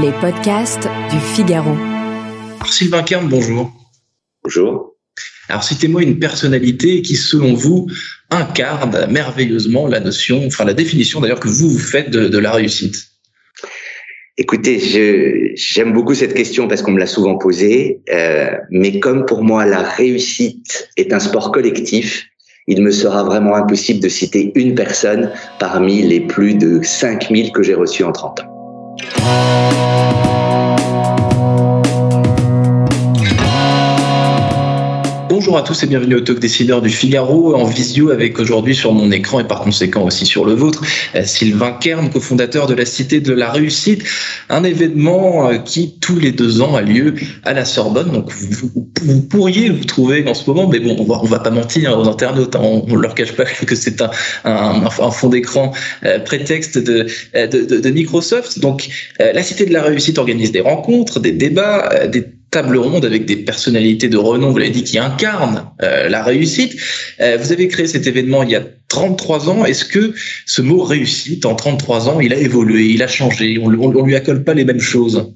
Les podcasts du Figaro. Sylvain Kern, bonjour. Bonjour. Alors citez-moi une personnalité qui, selon vous, incarne merveilleusement la notion, enfin la définition d'ailleurs que vous vous faites de, la réussite. Écoutez, j'aime beaucoup cette question parce qu'on me l'a souvent posée, euh, mais comme pour moi la réussite est un sport collectif, il me sera vraiment impossible de citer une personne parmi les plus de 5000 que j'ai reçus en 30 ans. Thank you. Bonjour à tous et bienvenue au Talk Décideur du Figaro en visio avec aujourd'hui sur mon écran et par conséquent aussi sur le vôtre euh, Sylvain Kern, cofondateur de la Cité de la Réussite, un événement euh, qui tous les deux ans a lieu à la Sorbonne. Donc vous, pourriez vous trouver en ce moment, mais bon, on va, va pas mentir aux internautes, hein, on, ne leur cache pas que c'est un, fond d'écran euh, prétexte de, Microsoft. Donc la Cité de la Réussite organise des rencontres, des débats, des table ronde avec des personnalités de renom, vous l'avez dit, qui incarnent euh, la réussite. Euh, vous avez créé cet événement il y a 33 ans. Est-ce que ce mot réussite, en 33 ans, il a évolué, il a changé? On ne lui accole pas les mêmes choses?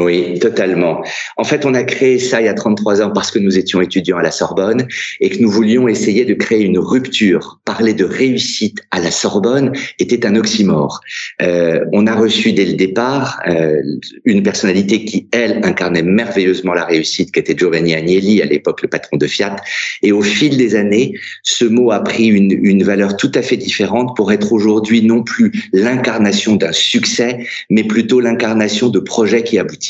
Oui, totalement. En fait, on a créé ça il y a 33 ans parce que nous étions étudiants à la Sorbonne et que nous voulions essayer de créer une rupture. Parler de réussite à la Sorbonne était un oxymore. Euh, on a reçu dès le départ euh, une personnalité qui, elle, incarnait merveilleusement la réussite, qui était Giovanni Agnelli, à l'époque le patron de Fiat. Et au fil des années, ce mot a pris une, une valeur tout à fait différente pour être aujourd'hui non plus l'incarnation d'un succès, mais plutôt l'incarnation de projets qui aboutissent.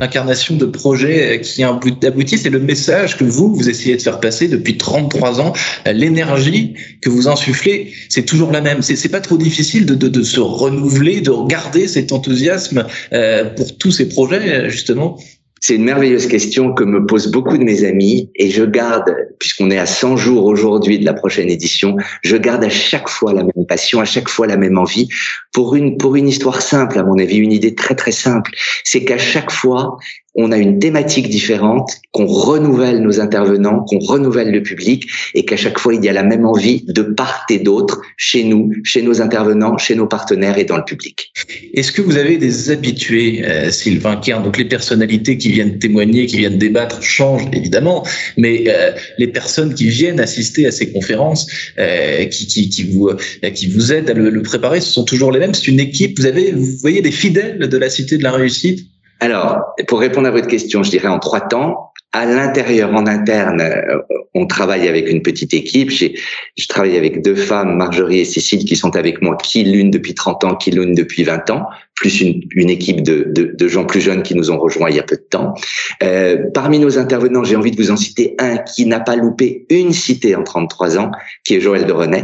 L'incarnation de projets qui aboutissent et le message que vous, vous essayez de faire passer depuis 33 ans, l'énergie que vous insufflez, c'est toujours la même. C'est pas trop difficile de, de, de, se renouveler, de garder cet enthousiasme euh, pour tous ces projets, justement. C'est une merveilleuse question que me posent beaucoup de mes amis et je garde, puisqu'on est à 100 jours aujourd'hui de la prochaine édition, je garde à chaque fois la même passion, à chaque fois la même envie pour une, pour une histoire simple, à mon avis, une idée très très simple. C'est qu'à chaque fois, on a une thématique différente, qu'on renouvelle nos intervenants, qu'on renouvelle le public et qu'à chaque fois, il y a la même envie de part et d'autre chez nous, chez nos intervenants, chez nos partenaires et dans le public. Est-ce que vous avez des habitués, euh, Sylvain Kern Donc les personnalités qui viennent témoigner, qui viennent débattre changent évidemment, mais euh, les personnes qui viennent assister à ces conférences, euh, qui, qui, vous, qui vous aident à le, le préparer, ce sont toujours les C'est une équipe. Vous avez, vous voyez des fidèles de la Cité de la Réussite? Alors, pour répondre à votre question, je dirais en trois temps. À l'intérieur, en interne, euh, on travaille avec une petite équipe. Je travaille avec deux femmes, Marjorie et Cécile, qui sont avec moi, qui l'une depuis 30 ans, qui l'une depuis 20 ans, plus une, équipe de, gens plus jeunes qui nous ont rejoints il y a peu de temps. Euh, parmi nos intervenants, j'ai envie de vous en citer un qui n'a pas loupé une cité en 33 ans, qui est Joël de René,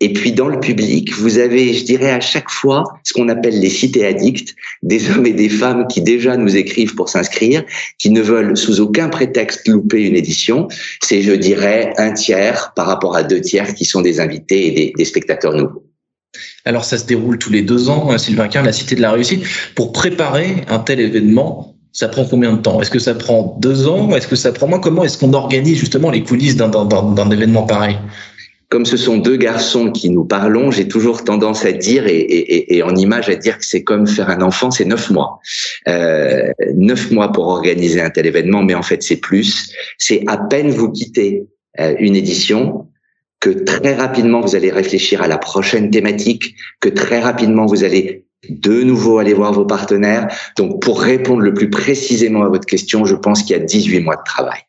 et puis dans le public, vous avez, je dirais, à chaque fois ce qu'on appelle les cités addicts, des hommes et des femmes qui déjà nous écrivent pour s'inscrire, qui ne veulent sous aucun prétexte louper une édition. C'est, je dirais, un tiers par rapport à deux tiers qui sont des invités et des, spectateurs nouveaux. Alors ça se déroule tous les deux ans, hein, Sylvain Quint, la Cité de la Réussite. Pour préparer un tel événement, ça prend combien de temps? Est-ce que ça prend deux ans? Est-ce que ça prend moins? Comment est-ce qu'on organise justement les coulisses d'un événement pareil? Comme ce sont deux garçons qui nous parlons, j'ai toujours tendance à dire, et, en image, à dire que c'est comme faire un enfant, c'est neuf mois. Euh, neuf mois pour organiser un tel événement, mais en fait c'est plus. C'est à peine vous quittez euh, une édition que très rapidement vous allez réfléchir à la prochaine thématique, que très rapidement vous allez de nouveau aller voir vos partenaires. Donc pour répondre le plus précisément à votre question, je pense qu'il y a 18 mois de travail.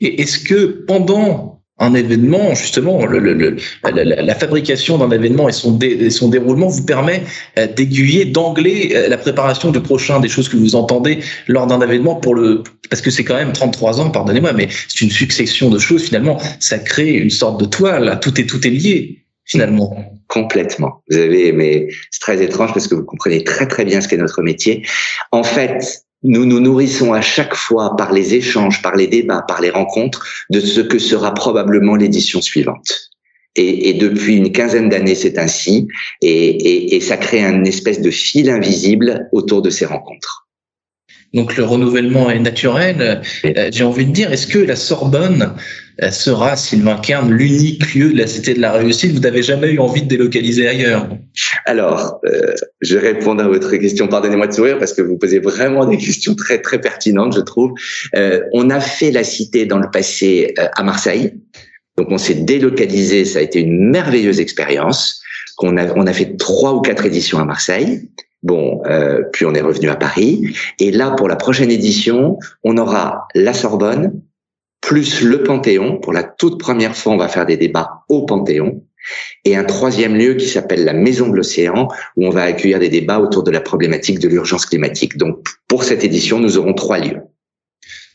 Et est-ce que pendant un événement, justement, le, le, la, la, fabrication d'un événement et son, son déroulement vous permet euh, d'aiguiller, d'angler euh, la préparation du prochain, des choses que vous entendez lors d'un événement pour le, parce que c'est quand même 33 ans, pardonnez-moi, mais c'est une succession de choses finalement. Ça crée une sorte de toile. Tout est tout est lié finalement. Complètement. Vous avez, mais c'est très étrange parce que vous comprenez très très bien ce qu'est notre métier. En fait, nous nous nourrissons à chaque fois par les échanges, par les débats, par les rencontres de ce que sera probablement l'édition suivante. Et, et, depuis une quinzaine d'années, c'est ainsi, et, et, et, ça crée une espèce de fil invisible autour de ces rencontres. Donc le renouvellement est naturel. Euh, j'ai envie de dire, est-ce que la Sorbonne sera, Sylvain Kern, l'unique lieu de la Cité de la Réussite Vous n'avez jamais eu envie de délocaliser ailleurs Alors, euh, je vais répondre à votre question. Pardonnez-moi de sourire parce que vous posez vraiment des questions très, très pertinentes, je trouve. Euh, on a fait la Cité dans le passé euh, à Marseille. Donc, on s'est délocalisé. Ça a été une merveilleuse expérience. On a, on a fait trois ou quatre éditions à Marseille. Bon, euh, puis on est revenu à Paris. Et là, pour la prochaine édition, on aura la Sorbonne, plus le Panthéon. Pour la toute première fois, on va faire des débats au Panthéon. Et un troisième lieu qui s'appelle la Maison de l'Océan, où on va accueillir des débats autour de la problématique de l'urgence climatique. Donc, pour cette édition, nous aurons trois lieux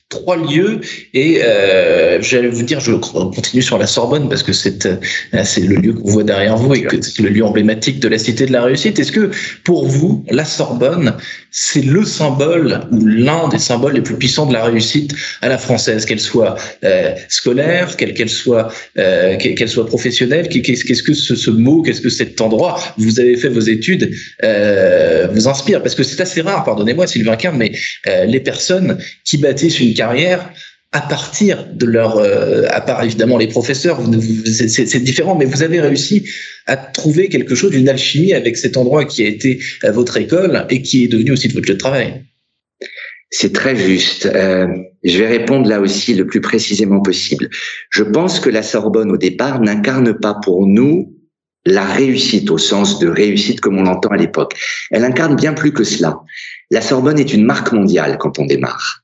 trois lieux et euh, j'allais vous dire je continue sur la Sorbonne parce que c'est euh, c'est le lieu qu'on voit derrière vous et que c'est le lieu emblématique de la cité de la réussite. Est-ce que pour vous la Sorbonne c'est le symbole ou l'un des symboles les plus puissants de la réussite à la française qu'elle soit euh, scolaire qu'elle qu'elle soit euh, qu'elle soit professionnelle? Qu'est-ce que ce, ce mot qu'est-ce que cet endroit? Vous avez fait vos études euh, vous inspire parce que c'est assez rare pardonnez-moi Sylvain Kern mais euh, les personnes qui bâtissent une carrière à partir de leur, euh, à part évidemment les professeurs, c'est différent, mais vous avez réussi à trouver quelque chose, d'une alchimie avec cet endroit qui a été euh, votre école et qui est devenu aussi votre lieu de travail. C'est très juste. Euh, je vais répondre là aussi le plus précisément possible. Je pense que la Sorbonne au départ n'incarne pas pour nous la réussite au sens de réussite comme on l'entend à l'époque. Elle incarne bien plus que cela. La Sorbonne est une marque mondiale quand on démarre,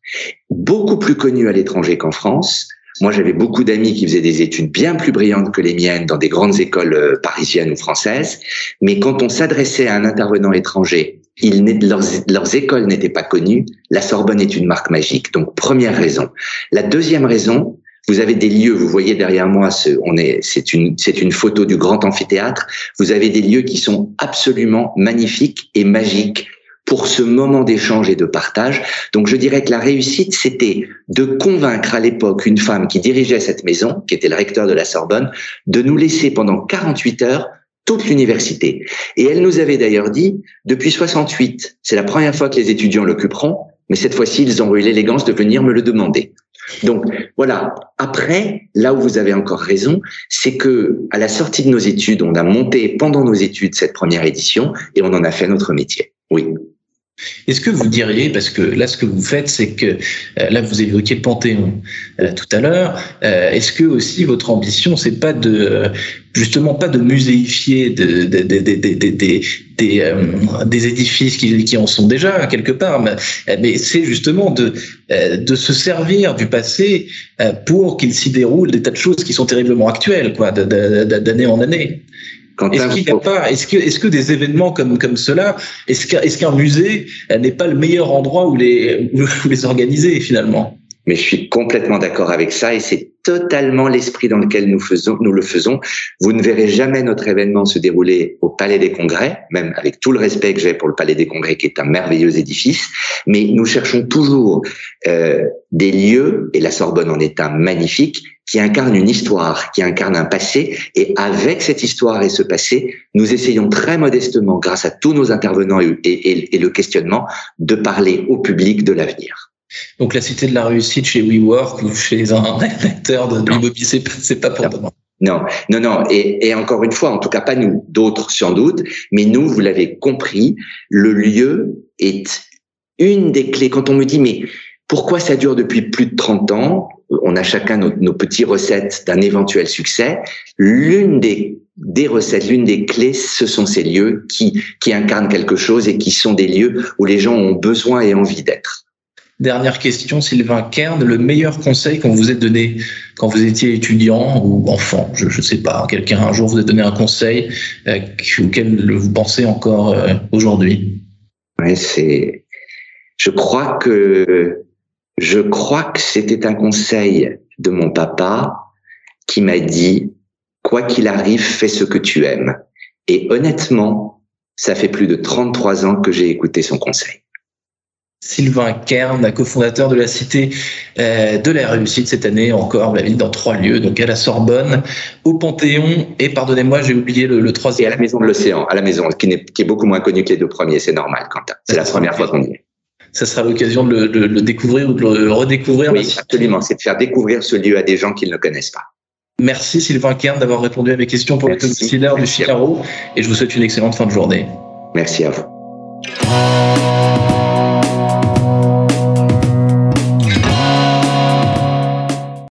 beaucoup plus connue à l'étranger qu'en France. Moi, j'avais beaucoup d'amis qui faisaient des études bien plus brillantes que les miennes dans des grandes écoles euh, parisiennes ou françaises. Mais quand on s'adressait à un intervenant étranger, leurs écoles n'étaient pas connues. La Sorbonne est une marque magique. Donc, première raison. La deuxième raison, vous avez des lieux, vous voyez derrière moi, ce, on est, c'est une, c'est une photo du grand amphithéâtre. Vous avez des lieux qui sont absolument magnifiques et magiques pour ce moment d'échange et de partage. Donc je dirais que la réussite, c'était de convaincre à l'époque une femme qui dirigeait cette maison, qui était le recteur de la Sorbonne, de nous laisser pendant 48 heures toute l'université. Et elle nous avait d'ailleurs dit, depuis 68, c'est la première fois que les étudiants l'occuperont, mais cette fois-ci, ils ont eu l'élégance de venir me le demander. Donc voilà. Après, là où vous avez encore raison, c'est que à la sortie de nos études, on a monté pendant nos études cette première édition et on en a fait notre métier. Oui. Est-ce que vous diriez, parce que là ce que vous faites, c'est que euh, là vous évoquiez le Panthéon euh, tout à l'heure, euh, est-ce que aussi votre ambition, c'est pas de justement pas de muséifier de, de, de, des, édifices qui, qui en sont déjà quelque part, mais, mais c'est justement de, de se servir du passé pour qu'il s'y déroule des tas de choses qui sont terriblement actuelles, quoi, d'année en année. Est-ce qu'il a pas, est-ce que, est-ce que des événements comme comme cela, est-ce qu'un, est-ce qu'un musée n'est pas le meilleur endroit où les où les organiser finalement? Mais je suis complètement d'accord avec ça et c'est totalement l'esprit dans lequel nous faisons, nous le faisons. Vous ne verrez jamais notre événement se dérouler au Palais des Congrès, même avec tout le respect que j'ai pour le Palais des Congrès, qui est un merveilleux édifice. Mais nous cherchons toujours euh, des lieux, et la Sorbonne en est un magnifique, qui incarne une histoire, qui incarne un passé. Et avec cette histoire et ce passé, nous essayons très modestement, grâce à tous nos intervenants et, et, et le questionnement, de parler au public de l'avenir. Donc la cité de la réussite chez WeWork ou chez un acteur de l'immobilier, c'est, c'est pas pour demain. Non, non, non. Et, et, encore une fois, en tout cas pas nous, d'autres sans doute, mais nous, vous l'avez compris, le lieu est une des clés. Quand on me dit, mais pourquoi ça dure depuis plus de 30 ans? On a chacun nos, nos petites recettes d'un éventuel succès. L'une des des recettes, l'une des clés, ce sont ces lieux qui, qui incarnent quelque chose et qui sont des lieux où les gens ont besoin et envie d'être. Dernière question, Sylvain Kern, le meilleur conseil qu'on vous ait donné quand vous étiez étudiant ou enfant, je ne sais pas, quelqu'un un jour vous a donné un conseil euh, auquel vous pensez encore euh, aujourd'hui? Oui, c'est. Je crois que je crois que c'était un conseil de mon papa qui m'a dit quoi qu'il arrive, fais ce que tu aimes. Et honnêtement, ça fait plus de 33 ans que j'ai écouté son conseil. Sylvain Kern, cofondateur de la Cité euh, de la Réussite cette année encore, la ville dans trois lieux, donc à la Sorbonne, au Panthéon et pardonnez-moi, j'ai oublié le, troisième. Et à la Maison de l'Océan, à la Maison, qui, est, qui est beaucoup moins connue que les deux premiers, c'est normal, Quentin. C'est la première fois qu'on y est. ça sera l'occasion de, le découvrir ou de le redécouvrir. Oui, absolument. C'est de faire découvrir ce lieu à des gens qui ne le connaissent pas. Merci Sylvain Kern d'avoir répondu à mes questions pour le le du Figaro et je vous souhaite une excellente fin de journée. Merci à vous.